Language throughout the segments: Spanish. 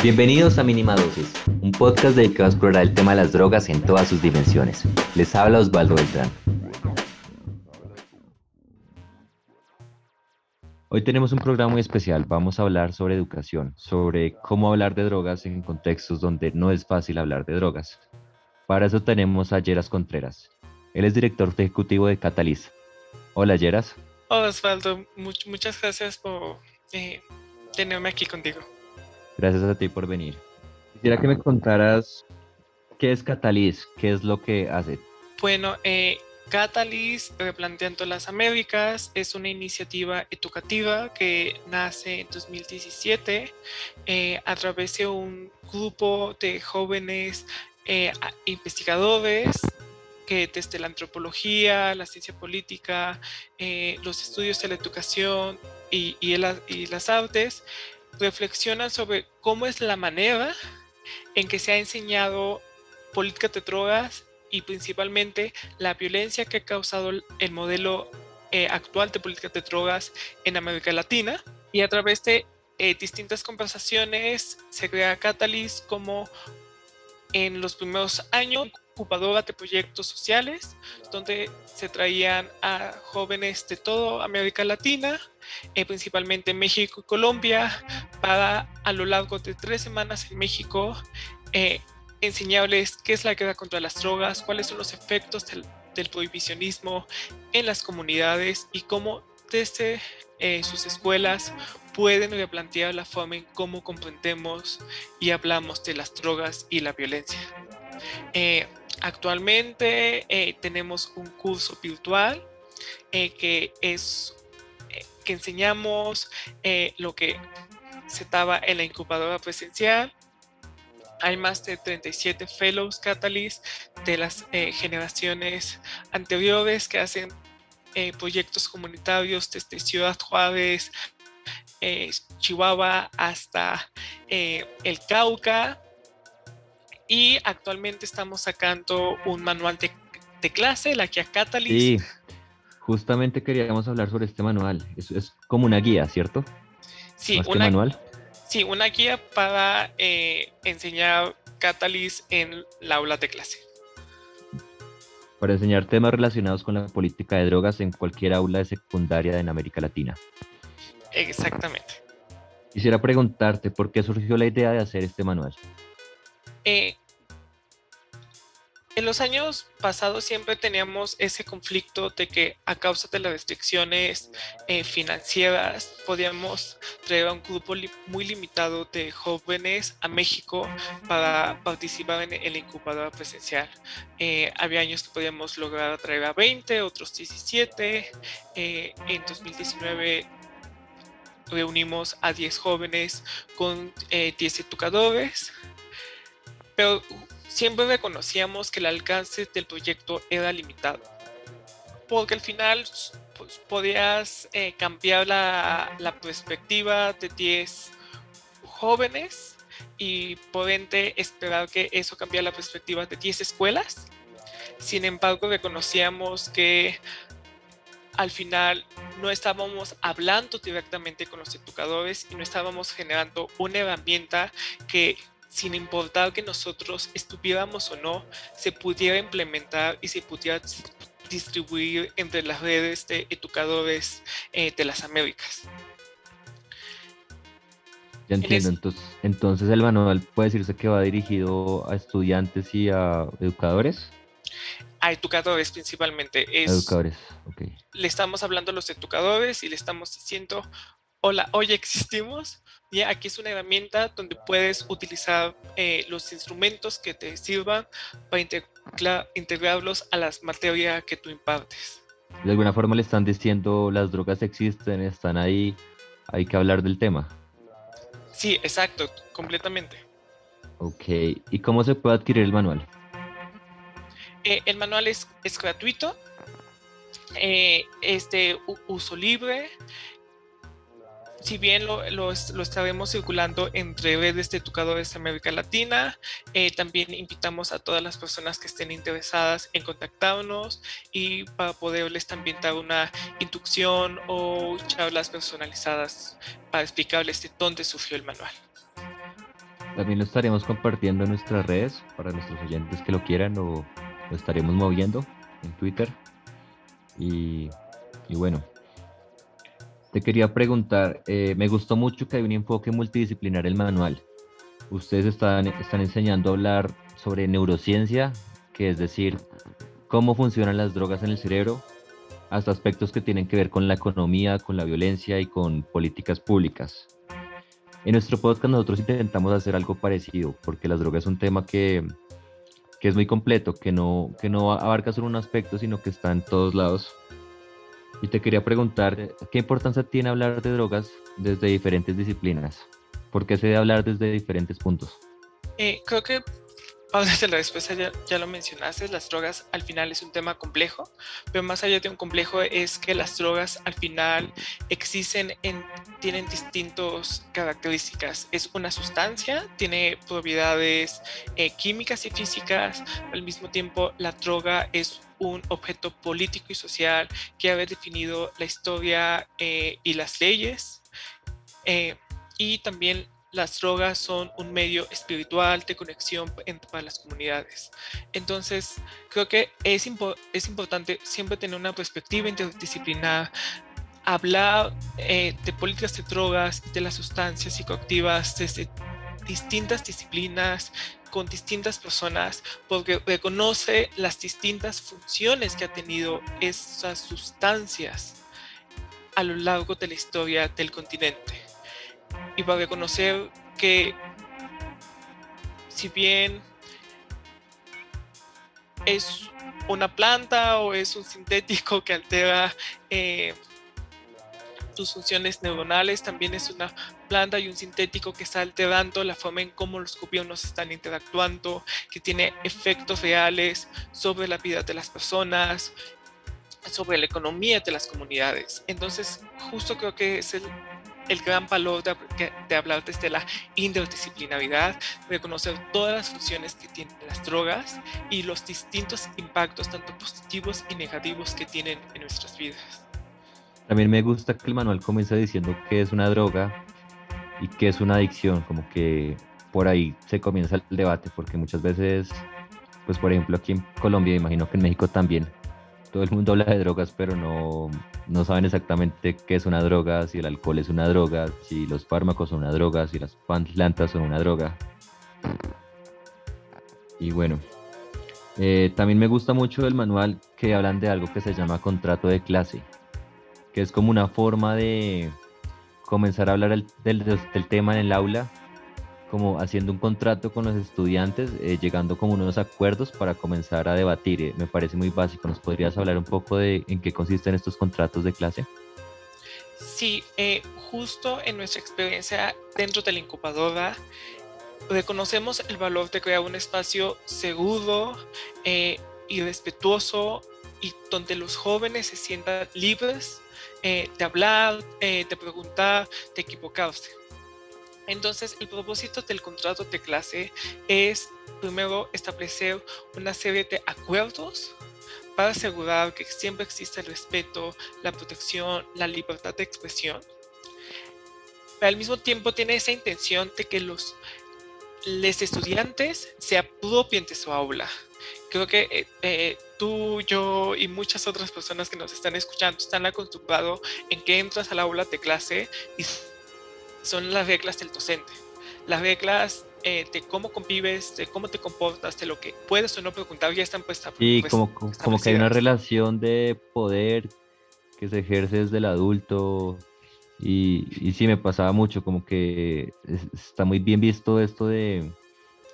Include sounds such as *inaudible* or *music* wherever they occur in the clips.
Bienvenidos a Mínima Dosis, un podcast dedicado a explorar el tema de las drogas en todas sus dimensiones. Les habla Osvaldo Beltrán. Hoy tenemos un programa muy especial. Vamos a hablar sobre educación, sobre cómo hablar de drogas en contextos donde no es fácil hablar de drogas. Para eso tenemos a Yeras Contreras. Él es director ejecutivo de Catalyst. Hola, Yeras. Osvaldo. muchas gracias por eh, tenerme aquí contigo. Gracias a ti por venir. Quisiera que me contaras qué es Catalyst, qué es lo que hace. Bueno, eh, Catalyst, Replanteando las Américas, es una iniciativa educativa que nace en 2017 eh, a través de un grupo de jóvenes eh, investigadores que desde la antropología, la ciencia política, eh, los estudios de la educación y, las artes reflexionan sobre cómo es la manera en que se ha enseñado política de drogas y principalmente la violencia que ha causado el modelo eh, actual de política de drogas en América Latina. Y a través de eh, distintas conversaciones se crea Catalyst como en los primeros años ocupadora de proyectos sociales donde se traían a jóvenes de toda América Latina, eh, principalmente México y Colombia, a lo largo de tres semanas en México enseñarles qué es la guerra contra las drogas, cuáles son los efectos del, prohibicionismo en las comunidades y cómo desde eh, sus escuelas pueden replantear la forma en cómo comprendemos y hablamos de las drogas y la violencia. Eh, actualmente eh, tenemos un curso virtual que es que enseñamos lo que se en la incubadora presencial hay más de 37 fellows Catalyst de las eh, generaciones anteriores que hacen eh, proyectos comunitarios desde Ciudad Juárez, eh, Chihuahua hasta el Cauca. Y actualmente estamos sacando un manual de, clase, la guía Catalyst. Sí, justamente queríamos hablar sobre este manual. Es como una guía, ¿cierto? Sí, un manual. Sí, una guía para eh, enseñar Catalyst en la aula de clase. Para enseñar temas relacionados con la política de drogas en cualquier aula de secundaria en América Latina. Exactamente. Quisiera preguntarte por qué surgió la idea de hacer este manual. Eh, en los años pasados siempre teníamos ese conflicto de que a causa de las restricciones eh, financieras podíamos traer a un grupo muy limitado de jóvenes a México para participar en, el incubador presencial. Eh, había años que podíamos lograr traer a 20, otros 17. Eh, en 2019 reunimos a 10 jóvenes con 10 educadores. Pero siempre reconocíamos que el alcance del proyecto era limitado, porque al final pues, podías eh, cambiar la, perspectiva de 10 jóvenes y por esperar que eso cambiara la perspectiva de 10 escuelas. Sin embargo, reconocíamos que al final no estábamos hablando directamente con los educadores y no estábamos generando una herramienta que sin importar que nosotros estuviéramos o no, se pudiera implementar y se pudiera distribuir entre las redes de educadores eh, de las Américas. Ya entiendo, entonces, entonces el manual puede decirse que va dirigido a estudiantes y a educadores. A educadores principalmente. Es, educadores, ok. Le estamos hablando a los educadores y le estamos diciendo, hola, hoy existimos, y aquí es una herramienta donde puedes utilizar eh, los instrumentos que te sirvan para integrarlos a las materias que tú impartes. De alguna forma le están diciendo las drogas existen, están ahí, hay que hablar del tema. Sí, exacto, completamente. Ok, ¿y cómo se puede adquirir el manual? Eh, el manual es, es gratuito, eh, es de uso libre, si bien lo, lo, estaremos circulando entre redes de educadores de América Latina, eh, también invitamos a todas las personas que estén interesadas en contactarnos y para poderles también dar una inducción o charlas personalizadas para explicarles de dónde surgió el manual. También lo estaremos compartiendo en nuestras redes para nuestros oyentes que lo quieran o lo estaremos moviendo en Twitter. Y, bueno, te quería preguntar, eh, me gustó mucho que hay un enfoque multidisciplinar el manual. Ustedes están, están enseñando a hablar sobre neurociencia, que es decir, cómo funcionan las drogas en el cerebro, hasta aspectos que tienen que ver con la economía, con la violencia y con políticas públicas. En nuestro podcast nosotros intentamos hacer algo parecido, porque las drogas es un tema que, que es muy completo, que no, que no abarca solo un aspecto, sino que está en todos lados. Y te quería preguntar, ¿qué importancia tiene hablar de drogas desde diferentes disciplinas? ¿Por qué se debe hablar desde diferentes puntos? Eh, creo que desde *laughs* la respuesta ya, ya, lo mencionaste, las drogas al final es un tema complejo, pero más allá de un complejo es que las drogas al final existen en, tienen distintas características. Es una sustancia, tiene propiedades eh, químicas y físicas, al mismo tiempo la droga es un objeto político y social que ha definido la historia eh, y las leyes. Eh, y también las drogas son un medio espiritual de conexión para las comunidades. Entonces, creo que es, es importante siempre tener una perspectiva interdisciplinar, hablar eh, de políticas de drogas y de las sustancias psicoactivas desde distintas disciplinas, con distintas personas, porque reconoce las distintas funciones que ha tenido esas sustancias a lo largo de la historia del continente. Y para reconocer que si bien es una planta o es un sintético que altera eh, sus funciones neuronales, también es una planta y un sintético que está alterando la forma en cómo los gobiernos están interactuando, que tiene efectos reales sobre la vida de las personas, sobre la economía de las comunidades. Entonces, justo creo que es el el gran valor de, hablar desde la interdisciplinaridad, reconocer todas las funciones que tienen las drogas y los distintos impactos, tanto positivos y negativos, que tienen en nuestras vidas. También me gusta que el manual comienza diciendo que es una droga y que es una adicción, como que por ahí se comienza el debate, porque muchas veces, pues por ejemplo aquí en Colombia, imagino que en México también, todo el mundo *laughs* habla de drogas, pero no, no saben exactamente qué es una droga, si el alcohol es una droga, si los fármacos son una droga, si las plantas son una droga. Y bueno, eh, también me gusta mucho el manual que hablan de algo que se llama contrato de clase, que es como una forma de comenzar a hablar del, del tema en el aula como haciendo un contrato con los estudiantes, eh, llegando como unos acuerdos para comenzar a debatir. Eh, me parece muy básico. ¿Nos podrías hablar un poco de en qué consisten estos contratos de clase? Sí, eh, justo en nuestra experiencia dentro de la incubadora, reconocemos el valor de crear un espacio seguro y respetuoso y donde los jóvenes se sientan libres de hablar, de preguntar, de equivocarse. Entonces, el propósito del contrato de clase es primero establecer una serie de acuerdos para asegurar que siempre existe el respeto, la protección, la libertad de expresión. Al mismo tiempo tiene esa intención de que los, los estudiantes se apropien de su aula. Creo que eh, eh, tú, yo y muchas otras personas que nos están escuchando están acostumbrados en que entras al aula de clase y son las reglas del docente. Las reglas eh, de cómo convives, de cómo te comportas, de lo que puedes o no preguntar, ya están puestas. Y pues, como, como que hay una relación de poder que se ejerce desde el adulto. Y, sí, me pasaba mucho, como que está muy bien visto esto de,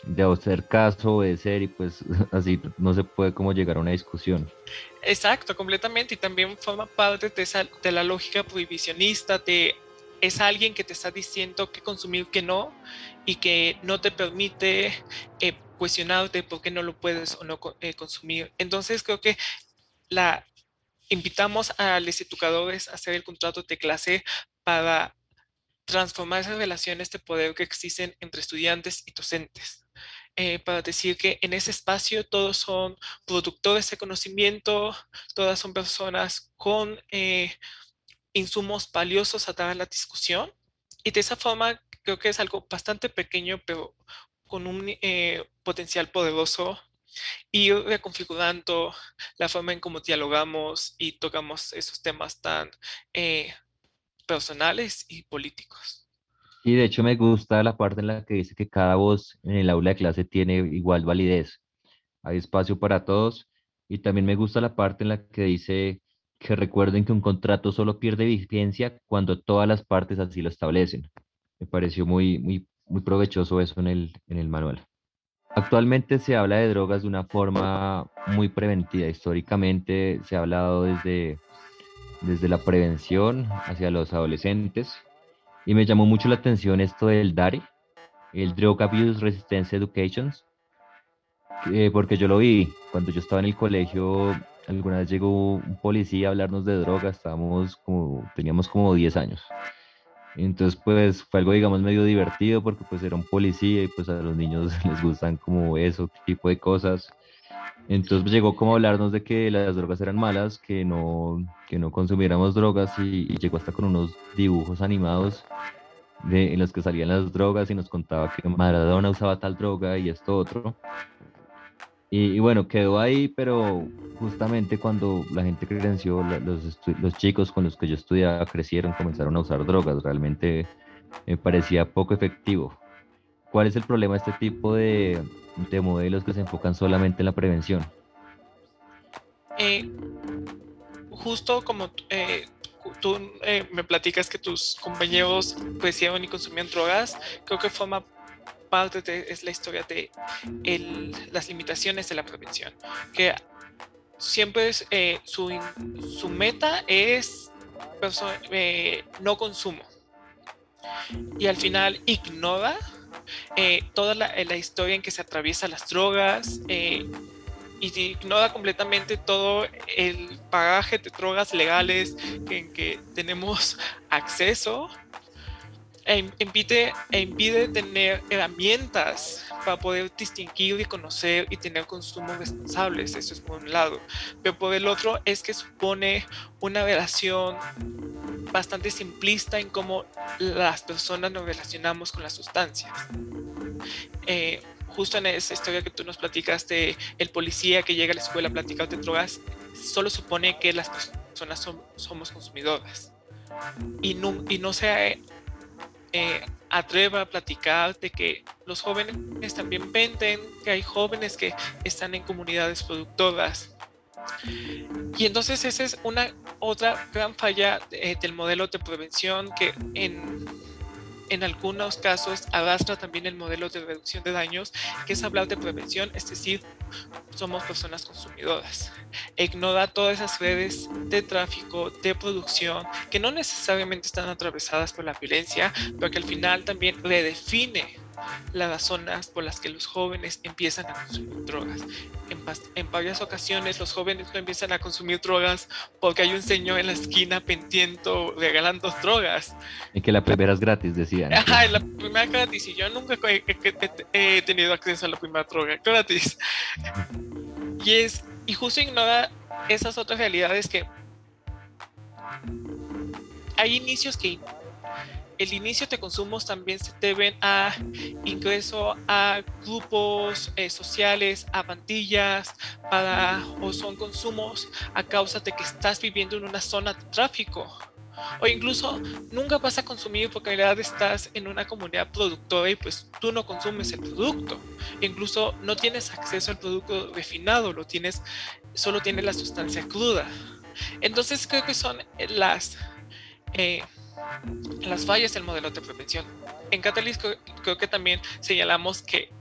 de hacer caso, obedecer y pues *laughs* así no se puede como llegar a una discusión. Exacto, completamente y también forma parte de, esa, de la lógica prohibicionista de es alguien que te está diciendo qué consumir, qué no, y que no te permite eh, cuestionarte por qué no lo puedes o no eh, consumir. Entonces creo que la invitamos a los educadores a hacer el contrato de clase para transformar esas relaciones de poder que existen entre estudiantes y docentes. Eh, para decir que en ese espacio todos son productores de conocimiento, todas son personas con insumos valiosos a través de la discusión y de esa forma creo que es algo bastante pequeño, pero con un eh, potencial poderoso y reconfigurando la forma en cómo dialogamos y tocamos esos temas tan eh, personales y políticos. Y de hecho me gusta la parte en la que dice que cada voz en el aula de clase tiene igual validez. Hay espacio para todos. Y también me gusta la parte en la que dice que recuerden que un contrato solo pierde vigencia cuando todas las partes así lo establecen. Me pareció muy, muy, muy provechoso eso en el, en el manual. Actualmente se habla de drogas de una forma muy preventiva. Históricamente se ha hablado desde, desde la prevención hacia los adolescentes. Y me llamó mucho la atención esto del DARE, el Drug Abuse Resistance Education, porque yo lo vi cuando yo estaba en el colegio. Alguna vez llegó un policía a hablarnos de drogas, estábamos como, teníamos como 10 años. Entonces, pues fue algo, digamos, medio divertido porque pues era un policía y pues a los niños *laughs* les gustan como eso, tipo de cosas. Entonces llegó como a hablarnos de que las drogas eran malas, que no, que no consumiéramos drogas y, llegó hasta con unos dibujos animados de, en los que salían las drogas y nos contaba que Maradona usaba tal droga y esto otro. Y, bueno, quedó ahí, pero justamente cuando la gente creció, los, los chicos con los que yo estudiaba crecieron, comenzaron a usar drogas. Realmente me parecía poco efectivo. ¿Cuál es el problema de este tipo de, de modelos que se enfocan solamente en la prevención? Eh, justo como eh, tú eh, me platicas que tus compañeros crecieron y consumían drogas, creo que forma es la historia de las limitaciones de la prevención, que siempre su, meta es no consumo. Y al final ignora eh, toda la, la, historia en que se atraviesa las drogas y ignora completamente todo el bagaje de drogas legales en que tenemos acceso e impide, e impide tener herramientas para poder distinguir y conocer y tener consumos responsables. Eso es por un lado. Pero por el otro es que supone una relación bastante simplista en cómo las personas nos relacionamos con las sustancias. Eh, justo en esa historia que tú nos platicaste, el policía que llega a la escuela a platicar de drogas, solo supone que las personas somos consumidoras. Y no, y no se eh, atreva a platicar de que los jóvenes también venden, que hay jóvenes que están en comunidades productoras. Y entonces esa es una otra gran falla eh, del modelo de prevención que en en algunos casos arrastra también el modelo de reducción de daños, que es hablar de prevención, es decir, somos personas consumidoras. Ignora todas esas redes de tráfico, de producción, que no necesariamente están atravesadas por la violencia, pero que al final también redefine las razones por las que los jóvenes empiezan a consumir drogas. En, varias ocasiones los jóvenes no empiezan a consumir drogas porque hay un señor en la esquina pendiento regalando drogas. Y que la primera es gratis, decían. Ajá, la primera gratis. Y yo nunca he, tenido acceso a la primera droga gratis. Y, es, y justo ignora esas otras realidades que hay inicios que el inicio de consumos también se deben a ingreso a grupos eh, sociales, a pandillas, para, o son consumos a causa de que estás viviendo en una zona de tráfico. O incluso nunca vas a consumir porque en realidad estás en una comunidad productora y pues tú no consumes el producto. incluso no tienes acceso al producto refinado, lo tienes, solo tienes la sustancia cruda. Entonces creo que son las... Eh, las fallas del modelo de prevención. En Catalyst creo que también señalamos que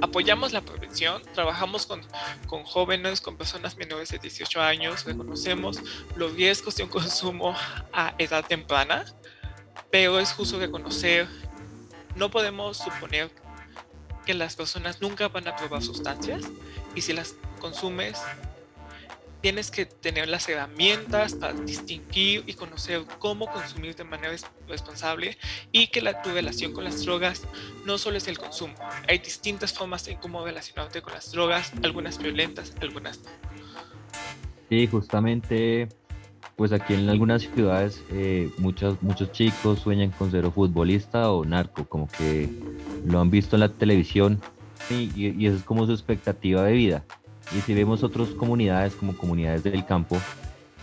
apoyamos la prevención, trabajamos con, con, jóvenes, con personas menores de 18 años, reconocemos los riesgos de un consumo a edad temprana, pero es justo reconocer, no podemos suponer que las personas nunca van a probar sustancias y si las consumes tienes que tener las herramientas para distinguir y conocer cómo consumir de manera responsable y que la, tu relación con las drogas no solo es el consumo. Hay distintas formas en cómo relacionarte con las drogas, algunas violentas, algunas no. Sí, justamente pues aquí en algunas ciudades eh, muchos, muchos chicos sueñan con ser futbolista o narco, como que lo han visto en la televisión y, y, esa es como su expectativa de vida. Y si vemos otras comunidades como comunidades del campo,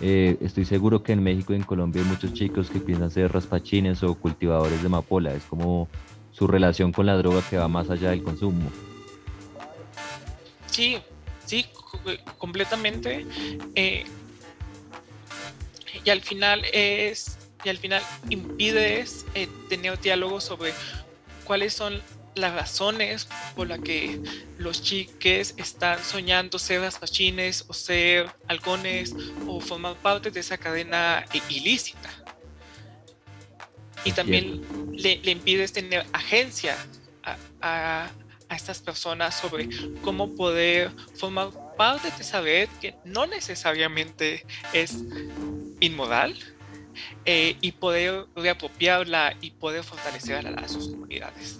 eh, estoy seguro que en México y en Colombia hay muchos chicos que piensan ser raspachines o cultivadores de amapola. Es como su relación con la droga que va más allá del consumo. Sí, sí, completamente. Eh, y al final es y al final impides eh, tener diálogo sobre cuáles son las razones por las que los chiques están soñando ser raspachines o ser halcones o formar parte de esa cadena ilícita. Y también le, le, impides tener agencia a, a, estas personas sobre cómo poder formar parte de saber que no necesariamente es inmoral eh, y poder reapropiarla y poder fortalecer a, sus comunidades.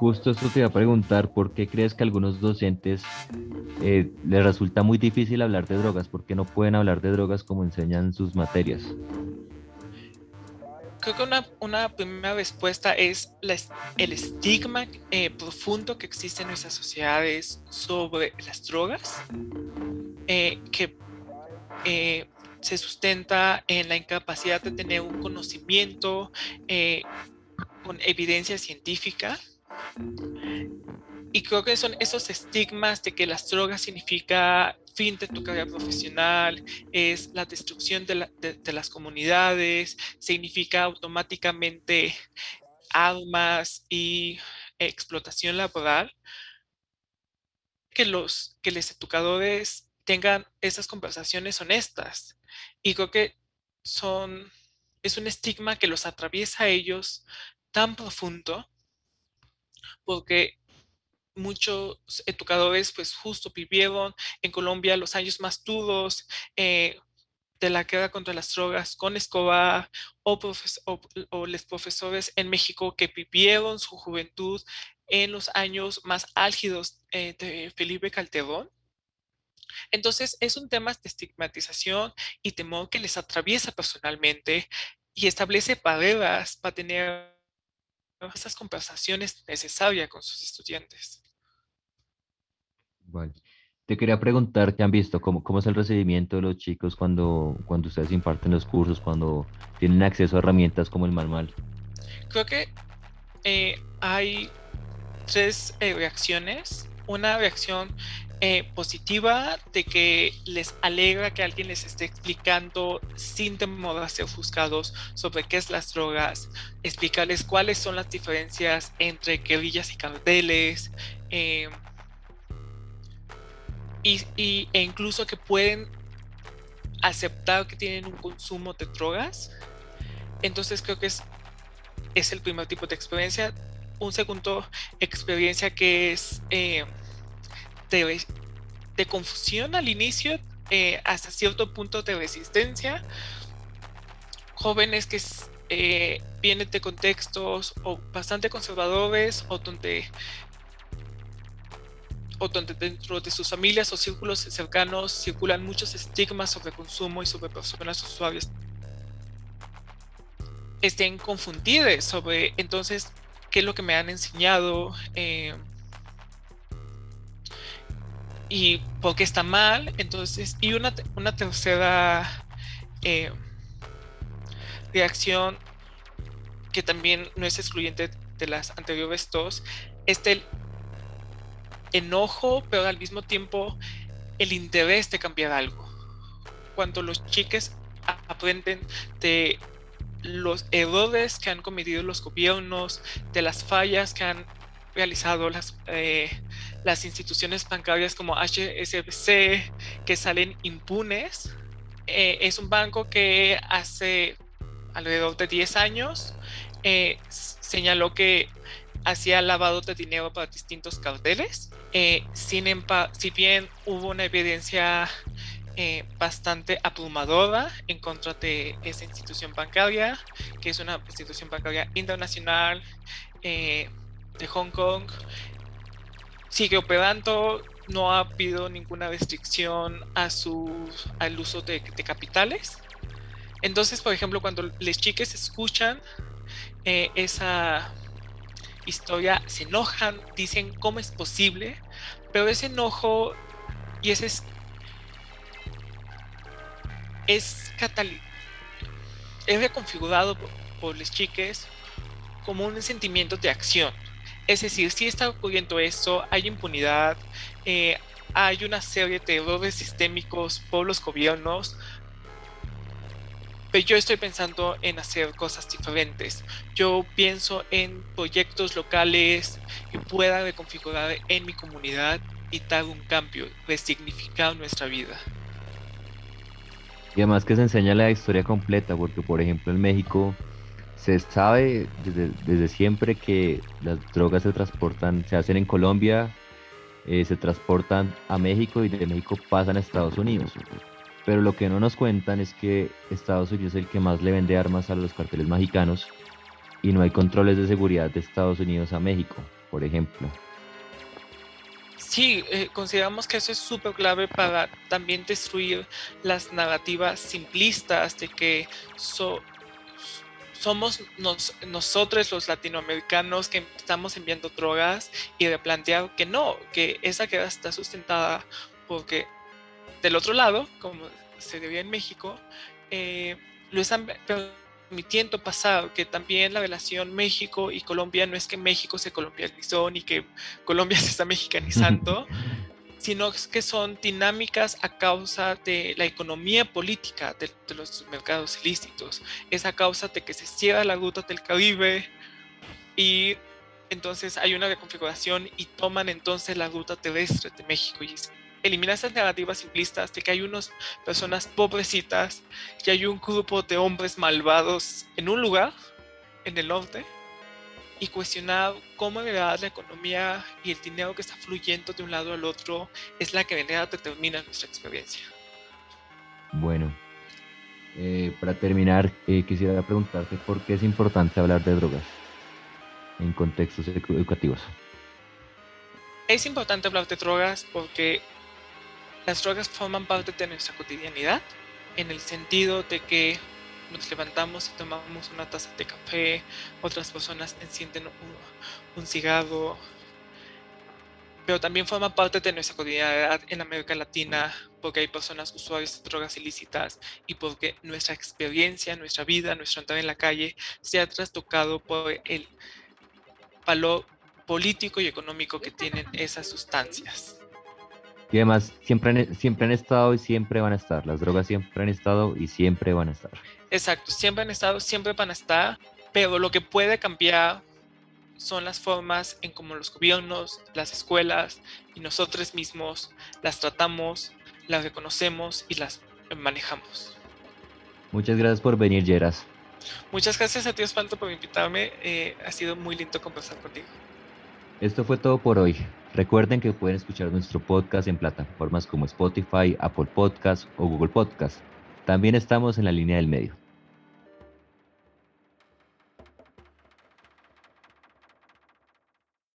Justo esto te iba a preguntar, ¿por qué crees que a algunos docentes eh, les resulta muy difícil hablar de drogas? ¿Por qué no pueden hablar de drogas como enseñan sus materias? Creo que una, una primera respuesta es el estigma eh, profundo que existe en nuestras sociedades sobre las drogas, que se sustenta en la incapacidad de tener un conocimiento eh, con evidencia científica. Y creo que son esos estigmas de que las drogas significa fin de tu carrera profesional, es la destrucción de, las comunidades, significa automáticamente armas y explotación laboral, que los, que los educadores tengan esas conversaciones honestas. Y creo que son, es un estigma que los atraviesa a ellos tan profundo porque muchos educadores pues justo vivieron en Colombia los años más duros eh, de la guerra contra las drogas con Escobar o, o, los profesores en México que vivieron su juventud en los años más álgidos eh, de Felipe Calderón. Entonces, es un tema de estigmatización y temor que les atraviesa personalmente y establece barreras para tener esas conversaciones necesarias con sus estudiantes. Vale. Te quería preguntar, ¿qué han visto? ¿Cómo, ¿Cómo es el recibimiento de los chicos cuando, cuando ustedes imparten los cursos, cuando tienen acceso a herramientas como el manual? Creo que eh, hay tres eh, reacciones. Una reacción eh, positiva de que les alegra que alguien les esté explicando sin ser ofuscados sobre qué es las drogas, explicarles cuáles son las diferencias entre guerrillas y carteles, eh, y, e incluso que pueden aceptar que tienen un consumo de drogas. Entonces creo que es, es el primer tipo de experiencia. Un segundo experiencia que es... Eh, de, confusión al inicio, eh, hasta cierto punto de resistencia. Jóvenes que eh, vienen de contextos o bastante conservadores o donde o donde dentro de sus familias o círculos cercanos circulan muchos estigmas sobre consumo y sobre personas usuarias estén confundidos sobre entonces qué es lo que me han enseñado, eh, y porque está mal. Entonces, y una, una tercera eh, reacción que también no es excluyente de las anteriores dos, es el enojo, pero al mismo tiempo el interés de cambiar algo. Cuando los chiques aprenden de los errores que han cometido los gobiernos, de las fallas que han realizado las, eh, las instituciones bancarias como HSBC que salen impunes. Eh, es un banco que hace alrededor de 10 años eh, señaló que hacía lavado de dinero para distintos carteles. sin si bien hubo una evidencia bastante abrumadora en contra de esa institución bancaria, que es una institución bancaria internacional de Hong Kong sigue operando, no ha habido ninguna restricción a su, al uso de, capitales. Entonces, por ejemplo, cuando les chiques escuchan eh, esa historia, se enojan, dicen cómo es posible, pero ese enojo y ese es, es, es reconfigurado por, por chiques como un sentimiento de acción. Es decir, si está ocurriendo esto, hay impunidad, eh, hay una serie de errores sistémicos por los gobiernos, pero yo estoy pensando en hacer cosas diferentes. Yo pienso en proyectos locales que puedan reconfigurar en mi comunidad y dar un cambio, resignificar nuestra vida. Y además que se enseña la historia completa, porque por ejemplo en México se sabe desde, siempre que las drogas se transportan, se hacen en Colombia, eh, se transportan a México y de México pasan a Estados Unidos. Pero lo que no nos cuentan es que Estados Unidos es el que más le vende armas a los carteles mexicanos y no hay controles de seguridad de Estados Unidos a México, por ejemplo. Sí, eh, consideramos que eso es súper clave para también destruir las narrativas simplistas de que somos nosotros los latinoamericanos que estamos enviando drogas y de plantear que no, que esa queda está sustentada porque del otro lado, como se debía en México, eh, lo están permitiendo pasar, que también la relación México y Colombia no es que México se colombianizó ni que Colombia *laughs* se está mexicanizando, sino que son dinámicas a causa de la economía política de, los mercados ilícitos. Es a causa de que se cierra la ruta del Caribe y entonces hay una reconfiguración y toman entonces la ruta terrestre de México y eliminar esas narrativas simplistas de que hay unas personas pobrecitas y hay un grupo de hombres malvados en un lugar, en el norte, y cuestionar cómo en realidad la economía y el dinero que está fluyendo de un lado al otro es la que en realidad determina nuestra experiencia. Bueno, eh, para terminar, eh, quisiera preguntarte por qué es importante hablar de drogas en contextos educativos. Es importante hablar de drogas porque las drogas forman parte de nuestra cotidianidad en el sentido de que nos levantamos y tomamos una taza de café, otras personas encienden un, cigarro, pero también forma parte de nuestra cotidianidad en América Latina porque hay personas usuarias de drogas ilícitas y porque nuestra experiencia, nuestra vida, nuestro entrar en la calle se ha trastocado por el valor político y económico que tienen esas sustancias. Y además, siempre han, siempre han estado y siempre van a estar. Las drogas siempre han estado y siempre van a estar. Exacto, siempre han estado, siempre van a estar. Pero lo que puede cambiar son las formas en cómo los gobiernos, las escuelas y nosotros mismos las tratamos, las reconocemos y las manejamos. Muchas gracias por venir, Yeras. Muchas gracias a ti, Osvaldo, por invitarme. Eh, ha sido muy lindo conversar contigo. Esto fue todo por hoy. Recuerden que pueden escuchar nuestro podcast en plataformas como Spotify, Apple Podcast o Google Podcast. También estamos en la línea del medio.